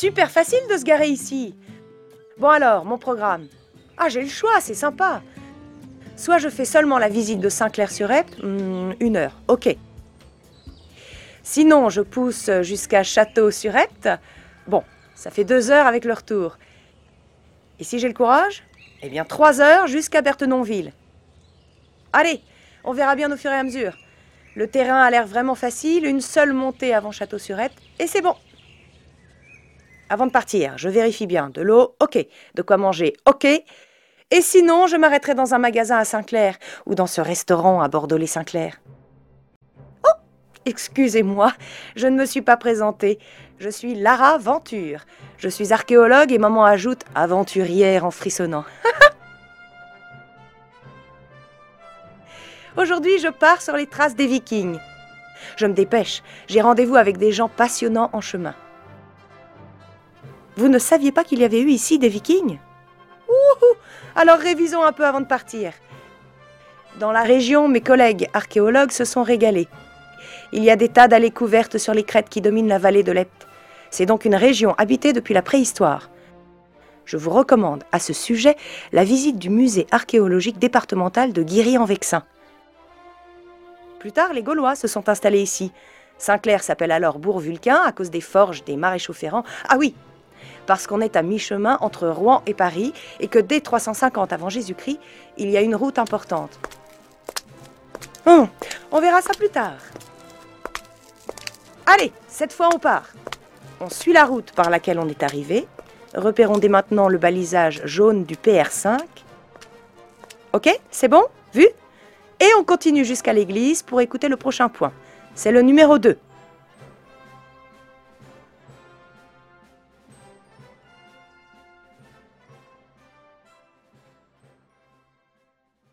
super facile de se garer ici. Bon alors, mon programme. Ah, j'ai le choix, c'est sympa. Soit je fais seulement la visite de Saint-Clair-sur-Epte, hmm, une heure, ok. Sinon, je pousse jusqu'à Château-sur-Epte. Bon, ça fait deux heures avec le retour. Et si j'ai le courage? Eh bien, trois heures jusqu'à Berthenonville. Allez, on verra bien au fur et à mesure. Le terrain a l'air vraiment facile, une seule montée avant Château-sur-Epte, et c'est bon. Avant de partir, je vérifie bien. De l'eau, ok. De quoi manger, ok. Et sinon, je m'arrêterai dans un magasin à Saint-Clair ou dans ce restaurant à Bordeaux-les-Saint-Clair. Oh Excusez-moi, je ne me suis pas présentée. Je suis Lara Venture. Je suis archéologue et maman ajoute aventurière en frissonnant. Aujourd'hui, je pars sur les traces des Vikings. Je me dépêche, j'ai rendez-vous avec des gens passionnants en chemin. Vous ne saviez pas qu'il y avait eu ici des Vikings? Alors révisons un peu avant de partir. Dans la région, mes collègues archéologues se sont régalés. Il y a des tas d'allées couvertes sur les crêtes qui dominent la vallée de l'Epte. C'est donc une région habitée depuis la préhistoire. Je vous recommande à ce sujet la visite du musée archéologique départemental de Guiry-en-Vexin. Plus tard, les Gaulois se sont installés ici. Saint-Clair s'appelle alors Bourg-Vulcain à cause des forges des maréchaux ferrants. Ah oui, parce qu'on est à mi-chemin entre Rouen et Paris et que dès 350 avant Jésus-Christ, il y a une route importante. Hum, on verra ça plus tard. Allez, cette fois on part. On suit la route par laquelle on est arrivé. Repérons dès maintenant le balisage jaune du PR5. Ok, c'est bon? Vu? Et on continue jusqu'à l'église pour écouter le prochain point. C'est le numéro 2.